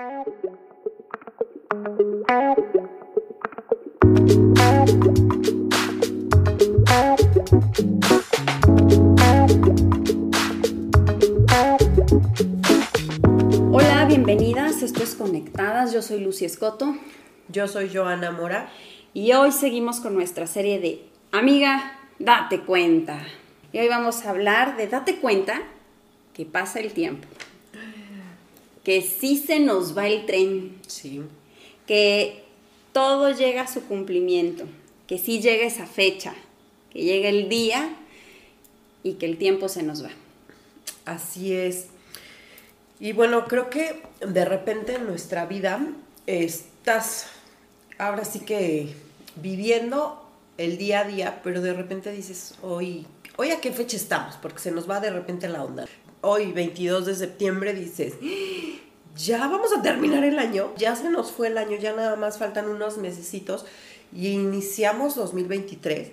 Hola, bienvenidas. Esto es Conectadas. Yo soy Lucy Escoto. Yo soy Joana Mora. Y hoy seguimos con nuestra serie de Amiga, date cuenta. Y hoy vamos a hablar de date cuenta que pasa el tiempo. Que sí se nos va el tren. Sí. Que todo llega a su cumplimiento. Que sí llega esa fecha. Que llega el día y que el tiempo se nos va. Así es. Y bueno, creo que de repente en nuestra vida estás ahora sí que viviendo el día a día, pero de repente dices, hoy, hoy a qué fecha estamos, porque se nos va de repente la onda. Hoy, 22 de septiembre, dices, ya vamos a terminar el año, ya se nos fue el año, ya nada más faltan unos mesecitos y iniciamos 2023.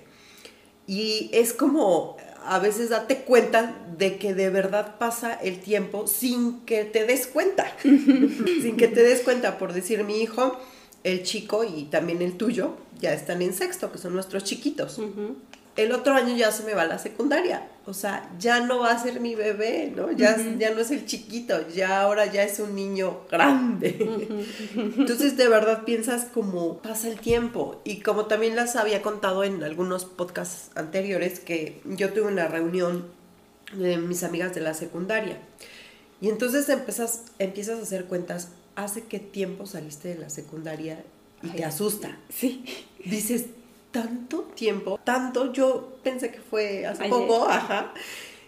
Y es como a veces date cuenta de que de verdad pasa el tiempo sin que te des cuenta. sin que te des cuenta, por decir mi hijo, el chico y también el tuyo, ya están en sexto, que son nuestros chiquitos. El otro año ya se me va a la secundaria. O sea, ya no va a ser mi bebé, ¿no? Ya, ya no es el chiquito, ya ahora ya es un niño grande. Entonces, de verdad piensas como pasa el tiempo. Y como también las había contado en algunos podcasts anteriores, que yo tuve una reunión de mis amigas de la secundaria. Y entonces empiezas, empiezas a hacer cuentas, ¿hace qué tiempo saliste de la secundaria? Y te asusta. Sí. Dices, tanto tiempo, tanto, yo pensé que fue hace poco, ajá.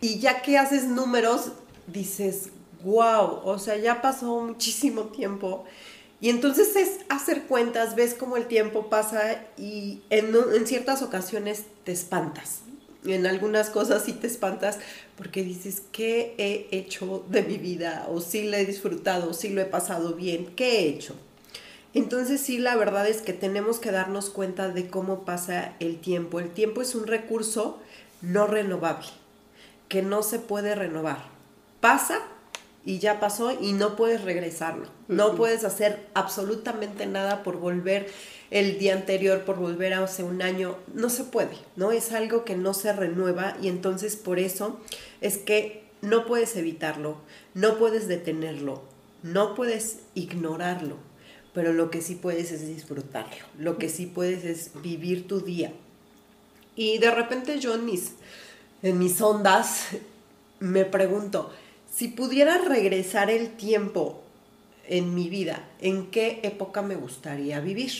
Y ya que haces números, dices, wow, o sea, ya pasó muchísimo tiempo. Y entonces es hacer cuentas, ves cómo el tiempo pasa y en, en ciertas ocasiones te espantas. En algunas cosas sí te espantas porque dices, ¿qué he hecho de mi vida? O sí lo he disfrutado, sí lo he pasado bien, ¿qué he hecho? Entonces sí, la verdad es que tenemos que darnos cuenta de cómo pasa el tiempo. El tiempo es un recurso no renovable, que no se puede renovar. Pasa y ya pasó y no puedes regresarlo. No puedes hacer absolutamente nada por volver el día anterior, por volver hace un año. No se puede, ¿no? Es algo que no se renueva y entonces por eso es que no puedes evitarlo, no puedes detenerlo, no puedes ignorarlo pero lo que sí puedes es disfrutarlo, lo que sí puedes es vivir tu día. Y de repente yo en mis, en mis ondas me pregunto, si pudiera regresar el tiempo en mi vida, ¿en qué época me gustaría vivir?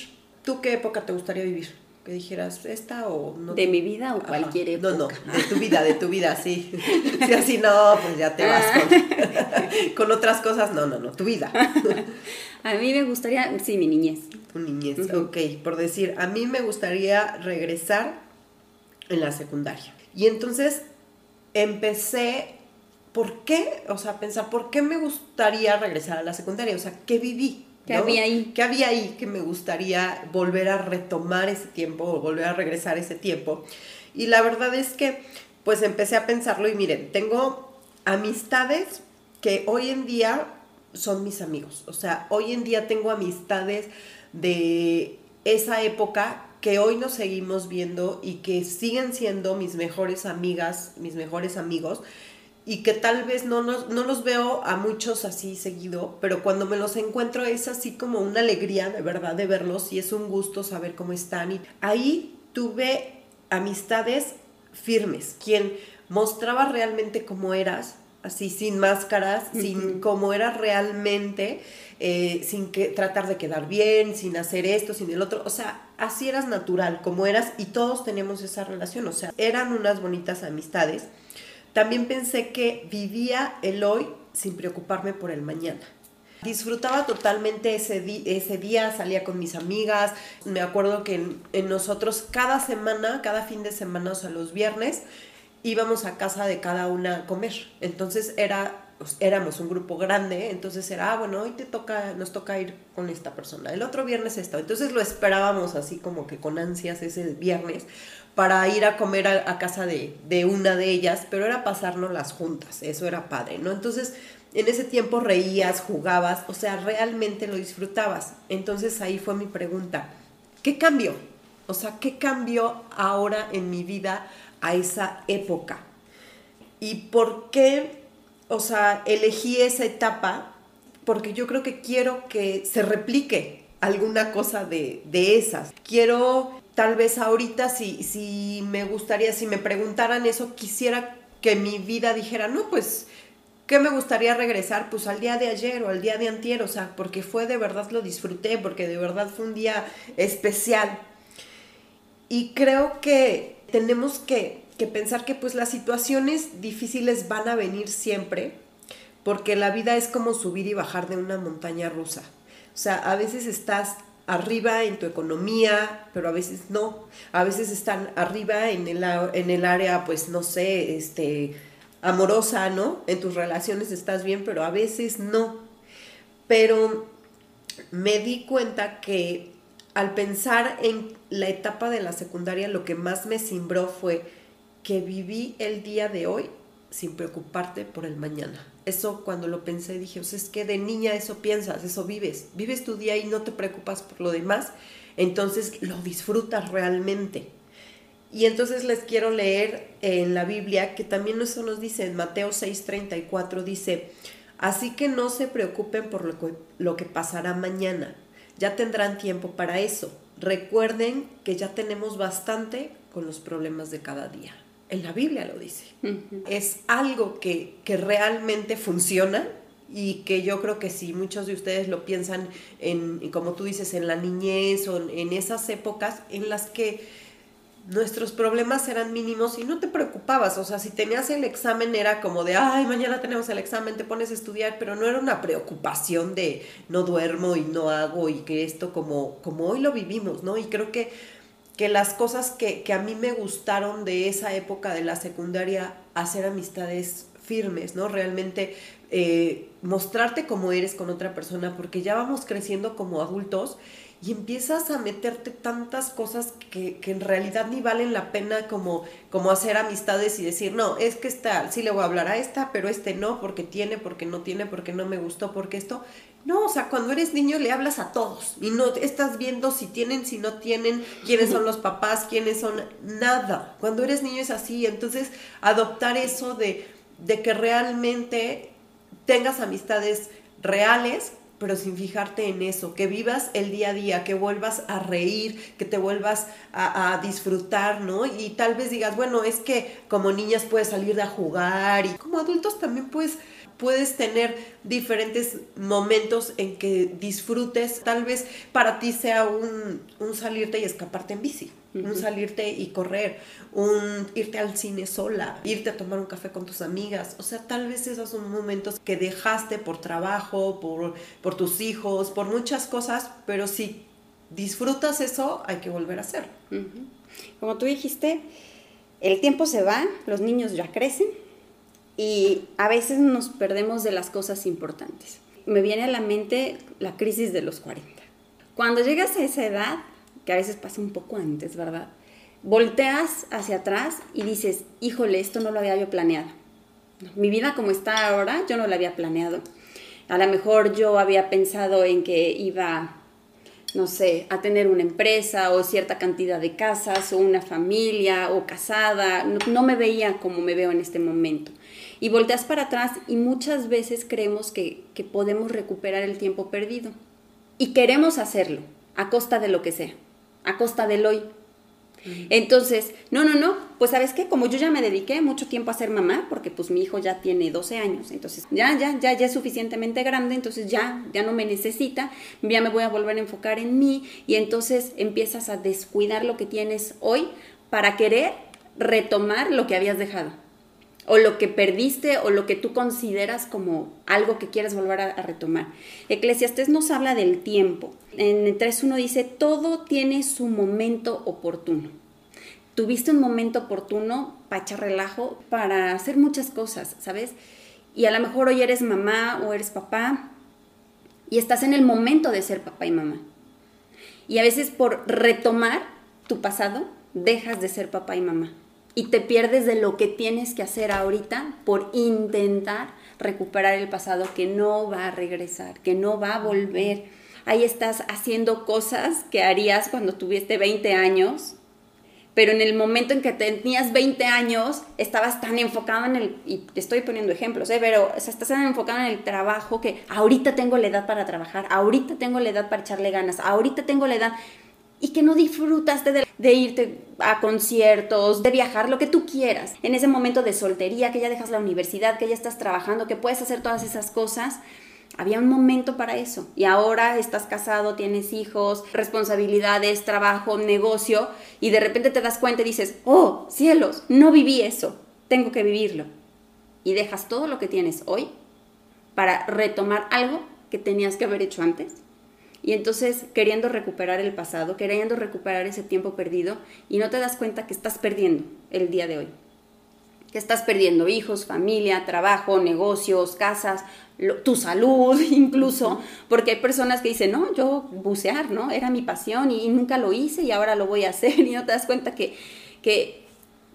¿Tú qué época te gustaría vivir? Que dijeras, ¿esta o no? ¿De mi vida o cualquier época? No, no, de tu vida, de tu vida, sí. Si así no, pues ya te vas con, con otras cosas. No, no, no, tu vida. A mí me gustaría, sí, mi niñez. Tu niñez, ok. Por decir, a mí me gustaría regresar en la secundaria. Y entonces empecé, ¿por qué? O sea, pensar, ¿por qué me gustaría regresar a la secundaria? O sea, ¿qué viví? ¿Qué había ahí? ¿Qué había ahí que me gustaría volver a retomar ese tiempo o volver a regresar ese tiempo? Y la verdad es que, pues empecé a pensarlo y miren, tengo amistades que hoy en día son mis amigos. O sea, hoy en día tengo amistades de esa época que hoy nos seguimos viendo y que siguen siendo mis mejores amigas, mis mejores amigos, y que tal vez no, no los veo a muchos así seguido, pero cuando me los encuentro es así como una alegría de verdad de verlos y es un gusto saber cómo están. Y ahí tuve amistades firmes, quien mostraba realmente cómo eras, así sin máscaras, sin cómo eras realmente, eh, sin que tratar de quedar bien, sin hacer esto, sin el otro, o sea, así eras natural, como eras, y todos teníamos esa relación, o sea, eran unas bonitas amistades. También pensé que vivía el hoy sin preocuparme por el mañana. Disfrutaba totalmente ese, ese día, salía con mis amigas. Me acuerdo que en, nosotros cada semana, cada fin de semana, o sea, los viernes, íbamos a casa de cada una a comer. Entonces era, éramos un grupo grande, entonces era, ah, bueno, hoy te toca, nos toca ir con esta persona. El otro viernes esto. Entonces lo esperábamos así como que con ansias ese viernes para ir a comer a, casa de, de, una de ellas, pero era pasarnos las juntas, eso era padre, ¿no? Entonces en ese tiempo reías, jugabas, o sea, realmente lo disfrutabas. Entonces ahí fue mi pregunta, ¿qué cambió? O sea, ¿qué cambió ahora en mi vida a esa época? ¿Y por qué, o sea, elegí esa etapa? Porque yo creo que quiero que se replique alguna cosa de, de esas. Quiero, tal vez ahorita, si, si me gustaría, si me preguntaran eso, quisiera que mi vida dijera, no, pues ¿Qué me gustaría regresar? Pues al día de ayer o al día de antier, o sea, porque fue de verdad lo disfruté, porque de verdad fue un día especial. Y creo que tenemos que, que pensar que pues las situaciones difíciles van a venir siempre, porque la vida es como subir y bajar de una montaña rusa. O sea, a veces estás arriba en tu economía, pero a veces no. A veces están arriba en el, en el área, pues no sé, este, amorosa, ¿no? En tus relaciones estás bien, pero a veces no. Pero me di cuenta que al pensar en la etapa de la secundaria, lo que más me cimbró fue que viví el día de hoy sin preocuparte por el mañana. Eso cuando lo pensé dije, o sea, es que de niña eso piensas, eso vives. Vives tu día y no te preocupas por lo demás, entonces lo disfrutas realmente. Y entonces les quiero leer en la Biblia, que también eso nos dice en Mateo 6:34, dice, así que no se preocupen por lo que, lo que pasará mañana, ya tendrán tiempo para eso. Recuerden que ya tenemos bastante con los problemas de cada día. En la Biblia lo dice. Es algo que, que realmente funciona, y que yo creo que si muchos de ustedes lo piensan en, como tú dices, en la niñez o en esas épocas en las que nuestros problemas eran mínimos y no te preocupabas, o sea, si tenías el examen era como de, ay, mañana tenemos el examen, te pones a estudiar, pero no era una preocupación de no duermo y no hago y que esto como, como hoy lo vivimos, ¿no? Y creo que, que las cosas que, a mí me gustaron de esa época de la secundaria, hacer amistades firmes, ¿no? Realmente eh, mostrarte como eres con otra persona, porque ya vamos creciendo como adultos y empiezas a meterte tantas cosas que, en realidad ni valen la pena como, como hacer amistades y decir, no, es que esta, sí le voy a hablar a esta, pero este no, porque tiene, porque no tiene, porque no me gustó, porque esto. No, o sea, cuando eres niño le hablas a todos y no estás viendo si tienen, si no tienen, quiénes son los papás, quiénes son, nada. Cuando eres niño es así, entonces adoptar eso de, de que realmente tengas amistades reales pero sin fijarte en eso, que vivas el día a día, que vuelvas a reír, que te vuelvas a, disfrutar, ¿no? Y tal vez digas, bueno, es que como niñas puedes salir a jugar y como adultos también puedes puedes tener diferentes momentos en que disfrutes. Tal vez para ti sea un, salirte y escaparte en bici, un salirte y correr, un irte al cine sola, irte a tomar un café con tus amigas. O sea, tal vez esos son momentos que dejaste por trabajo, por, por tus hijos, por muchas cosas, pero si disfrutas eso, hay que volver a hacerlo. Como tú dijiste, el tiempo se va, los niños ya crecen y a veces nos perdemos de las cosas importantes. Me viene a la mente la crisis de los 40. Cuando llegas a esa edad, que a veces pasa un poco antes, ¿verdad? Volteas hacia atrás y dices, híjole, esto no lo había yo planeado. Mi vida como está ahora, yo no la había planeado. A lo mejor yo había pensado en que iba, no sé, a tener una empresa o cierta cantidad de casas o una familia o casada. No, me veía como me veo en este momento y volteas para atrás y muchas veces creemos que, podemos recuperar el tiempo perdido. Y queremos hacerlo, a costa de lo que sea, a costa del hoy. Entonces, no, no, no, pues sabes qué, como yo ya me dediqué mucho tiempo a ser mamá, porque pues mi hijo ya tiene 12 años, entonces ya, ya, ya, ya es suficientemente grande, entonces ya, ya no me necesita, ya me voy a volver a enfocar en mí y entonces empiezas a descuidar lo que tienes hoy para querer retomar lo que habías dejado o lo que perdiste o lo que tú consideras como algo que quieres volver a, retomar. Eclesiastés nos habla del tiempo. En 3.1 dice, todo tiene su momento oportuno. Tuviste un momento oportuno para echar relajo, para hacer muchas cosas, ¿sabes? Y a lo mejor hoy eres mamá o eres papá y estás en el momento de ser papá y mamá. Y a veces por retomar tu pasado, dejas de ser papá y mamá y te pierdes de lo que tienes que hacer ahorita por intentar recuperar el pasado que no va a regresar, que no va a volver. Ahí estás haciendo cosas que harías cuando tuviste 20 años, pero en el momento en que tenías 20 años, estabas tan enfocado en el, y te estoy poniendo ejemplos, ¿eh? pero estás tan enfocado en el trabajo que ahorita tengo la edad para trabajar, ahorita tengo la edad para echarle ganas, ahorita tengo la edad, y que no disfrutaste de, de, irte a conciertos, de viajar, lo que tú quieras. En ese momento de soltería, que ya dejas la universidad, que ya estás trabajando, que puedes hacer todas esas cosas. Había un momento para eso. Y ahora estás casado, tienes hijos, responsabilidades, trabajo, negocio, y de repente te das cuenta y dices, oh, cielos, no viví eso, tengo que vivirlo. Y dejas todo lo que tienes hoy para retomar algo que tenías que haber hecho antes y entonces queriendo recuperar el pasado, queriendo recuperar ese tiempo perdido y no te das cuenta que estás perdiendo el día de hoy. Que estás perdiendo hijos, familia, trabajo, negocios, casas, tu salud incluso, porque hay personas que dicen, no, yo bucear, ¿no? Era mi pasión y nunca lo hice y ahora lo voy a hacer y no te das cuenta que, que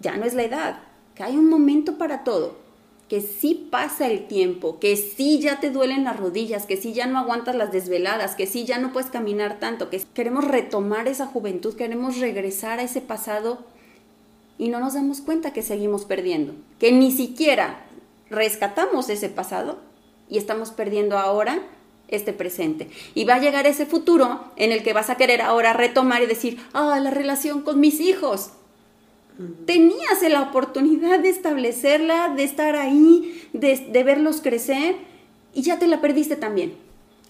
ya no es la edad, que hay un momento para todo que sí pasa el tiempo, que sí ya te duelen las rodillas, que sí ya no aguantas las desveladas, que sí ya no puedes caminar tanto, que queremos retomar esa juventud, queremos regresar a ese pasado y no nos damos cuenta que seguimos perdiendo, que ni siquiera rescatamos ese pasado y estamos perdiendo ahora este presente. Y va a llegar ese futuro en el que vas a querer ahora retomar y decir, ah, la relación con mis hijos, Tenías la oportunidad de establecerla, de estar ahí, de, verlos crecer y ya te la perdiste también.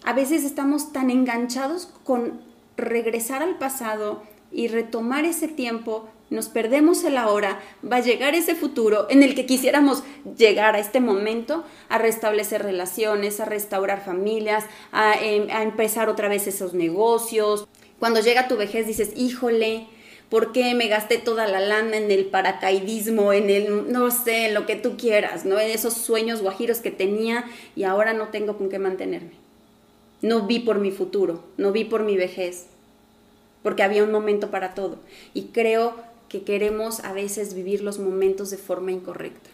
A veces estamos tan enganchados con regresar al pasado y retomar ese tiempo, nos perdemos el ahora, va a llegar ese futuro en el que quisiéramos llegar a este momento, a restablecer relaciones, a restaurar familias, a, em, a empezar otra vez esos negocios. Cuando llega tu vejez dices, híjole, ¿Por qué me gasté toda la lana en el paracaidismo, en el, no sé, en lo que tú quieras, ¿no? En esos sueños guajiros que tenía y ahora no tengo con qué mantenerme. No vi por mi futuro, no vi por mi vejez, porque había un momento para todo. Y creo que queremos a veces vivir los momentos de forma incorrecta.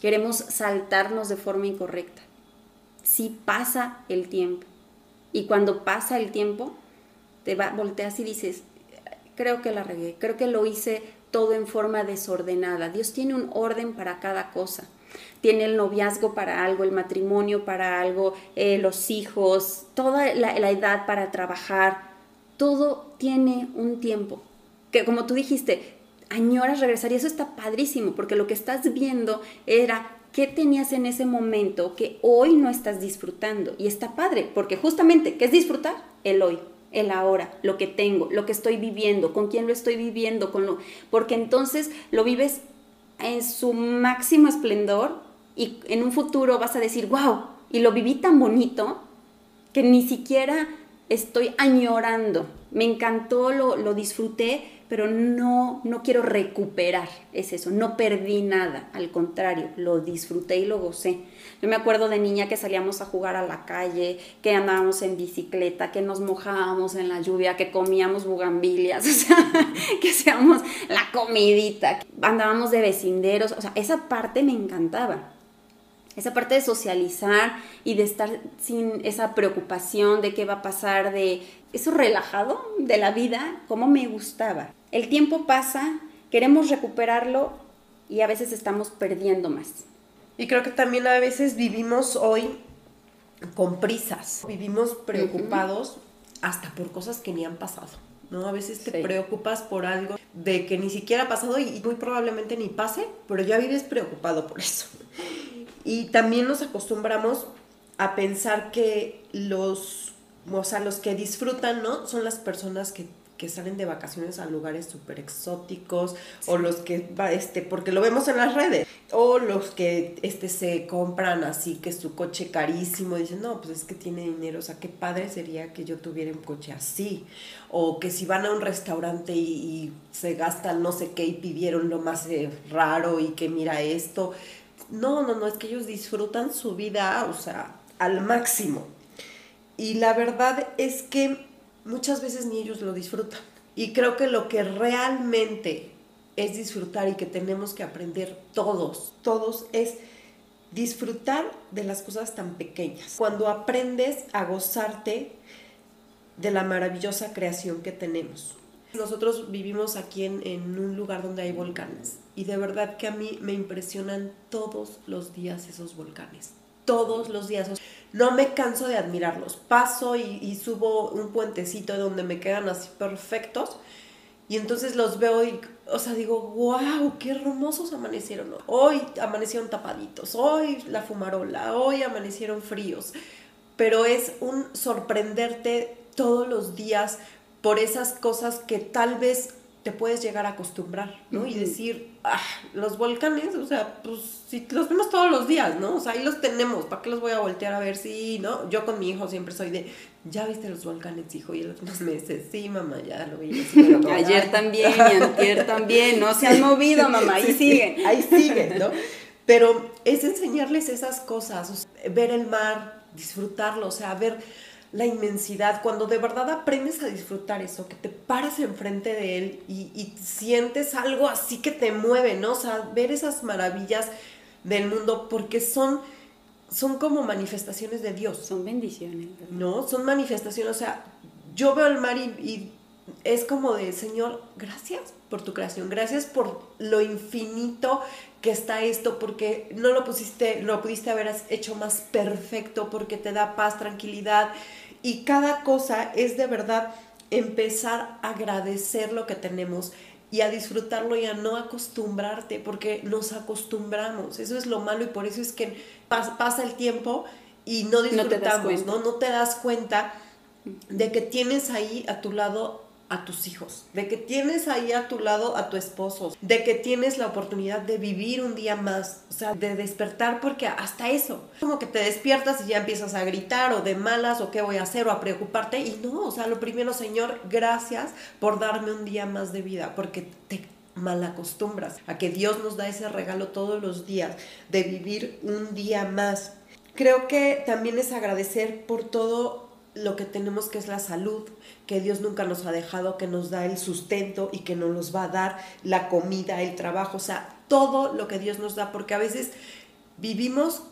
Queremos saltarnos de forma incorrecta. Si pasa el tiempo. Y cuando pasa el tiempo, te va, volteas y dices, creo que la regué, creo que lo hice todo en forma desordenada. Dios tiene un orden para cada cosa. Tiene el noviazgo para algo, el matrimonio para algo, eh, los hijos, toda la, la edad para trabajar. Todo tiene un tiempo. Que como tú dijiste, añoras regresar y eso está padrísimo porque lo que estás viendo era qué tenías en ese momento que hoy no estás disfrutando y está padre porque justamente, ¿qué es disfrutar? El hoy el ahora, lo que tengo, lo que estoy viviendo, con quién lo estoy viviendo, con lo, porque entonces lo vives en su máximo esplendor y en un futuro vas a decir, wow, y lo viví tan bonito que ni siquiera estoy añorando. Me encantó, lo, lo disfruté, pero no, no quiero recuperar, es eso, no perdí nada, al contrario, lo disfruté y lo gocé. Yo me acuerdo de niña que salíamos a jugar a la calle, que andábamos en bicicleta, que nos mojábamos en la lluvia, que comíamos bugambilias, o sea, que hacíamos la comidita, andábamos de vecinderos, o sea, esa parte me encantaba. Esa parte de socializar y de estar sin esa preocupación de qué va a pasar, de eso relajado de la vida, como me gustaba. El tiempo pasa, queremos recuperarlo y a veces estamos perdiendo más. Y creo que también a veces vivimos hoy con prisas, vivimos preocupados hasta por cosas que ni han pasado. ¿no? A veces te preocupas por algo de que ni siquiera ha pasado y muy probablemente ni pase, pero ya vives preocupado por eso. Y también nos acostumbramos a pensar que los, o sea, los que disfrutan, ¿no? Son las personas que que salen de vacaciones a lugares súper exóticos, o los que, este, porque lo vemos en las redes, o los que este, se compran así que su coche carísimo, dicen, no, pues es que tiene dinero, o sea, qué padre sería que yo tuviera un coche así, o que si van a un restaurante y, se gastan no sé qué y pidieron lo más eh, raro y que mira esto, no, no, no, es que ellos disfrutan su vida, o sea, al máximo. Y la verdad es que muchas veces ni ellos lo disfrutan. Y creo que lo que realmente es disfrutar y que tenemos que aprender todos, todos es disfrutar de las cosas tan pequeñas. Cuando aprendes a gozarte de la maravillosa creación que tenemos. Nosotros vivimos aquí en, un lugar donde hay volcanes y de verdad que a mí me impresionan todos los días esos volcanes, todos los días. No me canso de admirarlos. Paso y, y subo un puentecito donde me quedan así perfectos y entonces los veo y, o sea, digo, wow, qué hermosos amanecieron. Hoy amanecieron tapaditos, hoy la fumarola, hoy amanecieron fríos. Pero es un sorprenderte todos los días por esas cosas que tal vez te puedes llegar a acostumbrar, ¿no? Y decir, ah, los volcanes, o sea, pues si los vemos todos los días, ¿no? O sea, ahí los tenemos, ¿para qué los voy a voltear a ver si, no? Yo con mi hijo siempre soy de, ¿ya viste los volcanes, hijo? Y en los últimos meses, sí, mamá, ya lo vi. Ayer también y antier también, no se han movido, mamá, ahí siguen. Ahí siguen, ¿no? Pero es enseñarles esas cosas, ver el mar, disfrutarlo, o sea, ver la inmensidad, cuando de verdad aprendes a disfrutar eso, que te paras enfrente de él y, sientes algo así que te mueve, ¿no? O sea, ver esas maravillas del mundo, porque son, son como manifestaciones de Dios. Son bendiciones. No, son manifestaciones, o sea, yo veo el mar y, es como de, Señor, gracias por tu creación, gracias por lo infinito que está esto, porque no lo pusiste, lo pudiste haber hecho más perfecto, porque te da paz, tranquilidad, y cada cosa es de verdad empezar a agradecer lo que tenemos y a disfrutarlo y a no acostumbrarte, porque nos acostumbramos. Eso es lo malo y por eso es que pasa el tiempo y no disfrutamos, ¿no? No te das cuenta de que tienes ahí a tu lado a tus hijos, de que tienes ahí a tu lado a tu esposo, de que tienes la oportunidad de vivir un día más, o sea, de despertar porque hasta eso, como que te despiertas y ya empiezas a gritar o de malas o qué voy a hacer o a preocuparte y no, o sea, lo primero, Señor, gracias por darme un día más de vida, porque te malacostumbras a que Dios nos da ese regalo todos los días de vivir un día más. Creo que también es agradecer por todo lo que tenemos que es la salud, que Dios nunca nos ha dejado, que nos da el sustento y que nos los va a dar la comida, el trabajo, o sea, todo lo que Dios nos da, porque a veces vivimos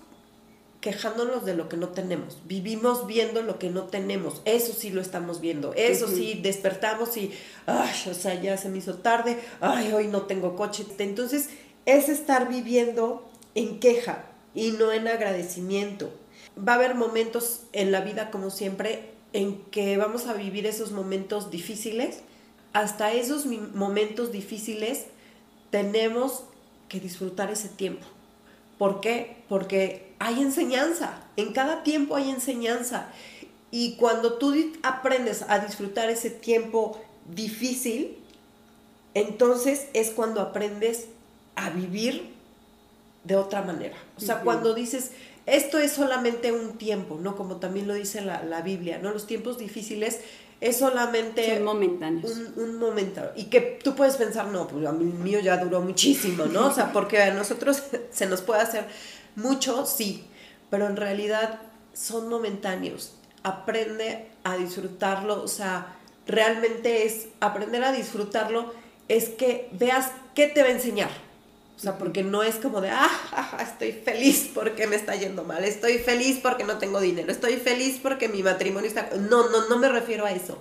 quejándonos de lo que no tenemos, vivimos viendo lo que no tenemos, eso sí lo estamos viendo, eso sí, despertamos y, ay, o sea, ya se me hizo tarde, ay, hoy no tengo coche, entonces es estar viviendo en queja y no en agradecimiento va a haber momentos en la vida, como siempre, en que vamos a vivir esos momentos difíciles. Hasta esos momentos difíciles tenemos que disfrutar ese tiempo. ¿Por qué? Porque hay enseñanza. En cada tiempo hay enseñanza. Y cuando tú aprendes a disfrutar ese tiempo difícil, entonces es cuando aprendes a vivir de otra manera. O sea, cuando dices, esto es solamente un tiempo, ¿no? Como también lo dice la, Biblia, ¿no? Los tiempos difíciles es solamente Son momentáneos. Un, un, momento. Y que tú puedes pensar, no, pues a mí mío ya duró muchísimo, ¿no? O sea, porque a nosotros se nos puede hacer mucho, sí, pero en realidad son momentáneos. Aprende a disfrutarlo, o sea, realmente es aprender a disfrutarlo, es que veas qué te va a enseñar. O sea, porque no es como de, ah, estoy feliz porque me está yendo mal, estoy feliz porque no tengo dinero, estoy feliz porque mi matrimonio está... No, no, no me refiero a eso.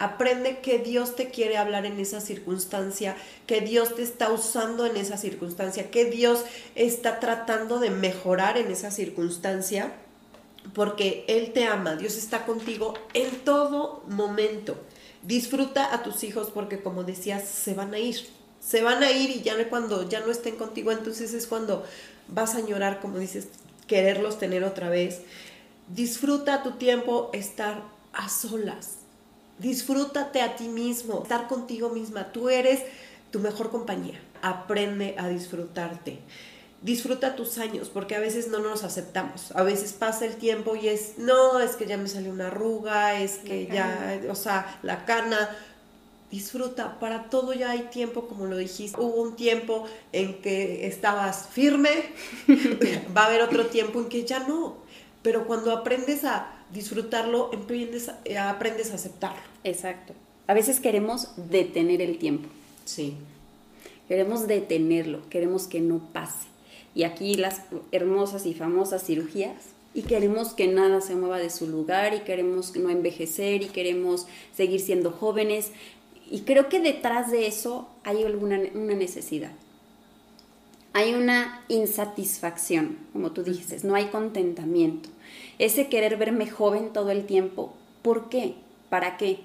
Aprende que Dios te quiere hablar en esa circunstancia, que Dios te está usando en esa circunstancia, que Dios está tratando de mejorar en esa circunstancia, porque Él te ama, Dios está contigo en todo momento. Disfruta a tus hijos porque como decías, se van a ir se van a ir y ya cuando ya no estén contigo, entonces es cuando vas a llorar, como dices, quererlos tener otra vez. Disfruta tu tiempo estar a solas. Disfrútate a ti mismo, estar contigo misma. Tú eres tu mejor compañía. Aprende a disfrutarte. Disfruta tus años, porque a veces no nos aceptamos. A veces pasa el tiempo y es, no, es que ya me salió una arruga, es que ya, o sea, la cana disfruta, para todo ya hay tiempo, como lo dijiste. Hubo un tiempo en que estabas firme, va a haber otro tiempo en que ya no. Pero cuando aprendes a disfrutarlo, aprendes a, eh, aprendes a aceptarlo. Exacto. A veces queremos detener el tiempo. Sí. queremos detenerlo, queremos que no pase. Y aquí las hermosas y famosas cirugías y queremos que nada se mueva de su lugar y queremos no envejecer y queremos seguir siendo jóvenes. Y creo que detrás de eso hay alguna una necesidad. Hay una insatisfacción, como tú dices, no hay contentamiento. Ese querer verme joven todo el tiempo, ¿por qué? ¿Para qué?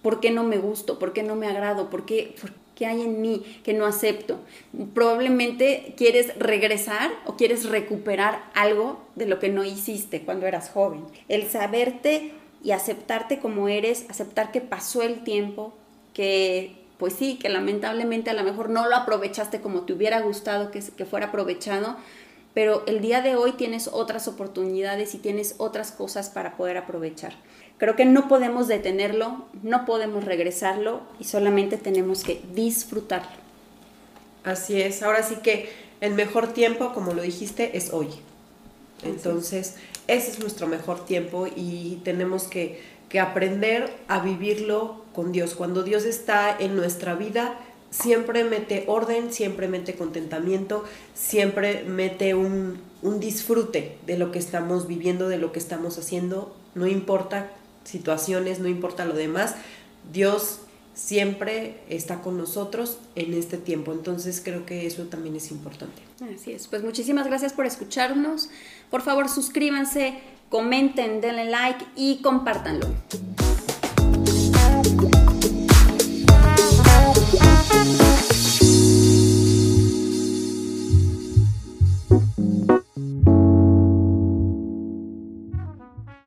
¿Por qué no me gusto? ¿Por qué no me agrado? ¿Por qué, por qué hay en mí que no acepto? Probablemente quieres regresar o quieres recuperar algo de lo que no hiciste cuando eras joven. El saberte y aceptarte como eres, aceptar que pasó el tiempo, que pues sí, que lamentablemente a lo mejor no lo aprovechaste como te hubiera gustado que, que fuera aprovechado, pero el día de hoy tienes otras oportunidades y tienes otras cosas para poder aprovechar. Creo que no podemos detenerlo, no podemos regresarlo y solamente tenemos que disfrutarlo. Así es, ahora sí que el mejor tiempo, como lo dijiste, es hoy. Entonces, ese es nuestro mejor tiempo y tenemos que, que aprender a vivirlo con Dios. Cuando Dios está en nuestra vida, siempre mete orden, siempre mete contentamiento, siempre mete un, un, disfrute de lo que estamos viviendo, de lo que estamos haciendo, no importa situaciones, no importa lo demás, Dios siempre está con nosotros en este tiempo, entonces creo que eso también es importante. Así es, pues muchísimas gracias por escucharnos, por favor suscríbanse, comenten, denle like y compártanlo.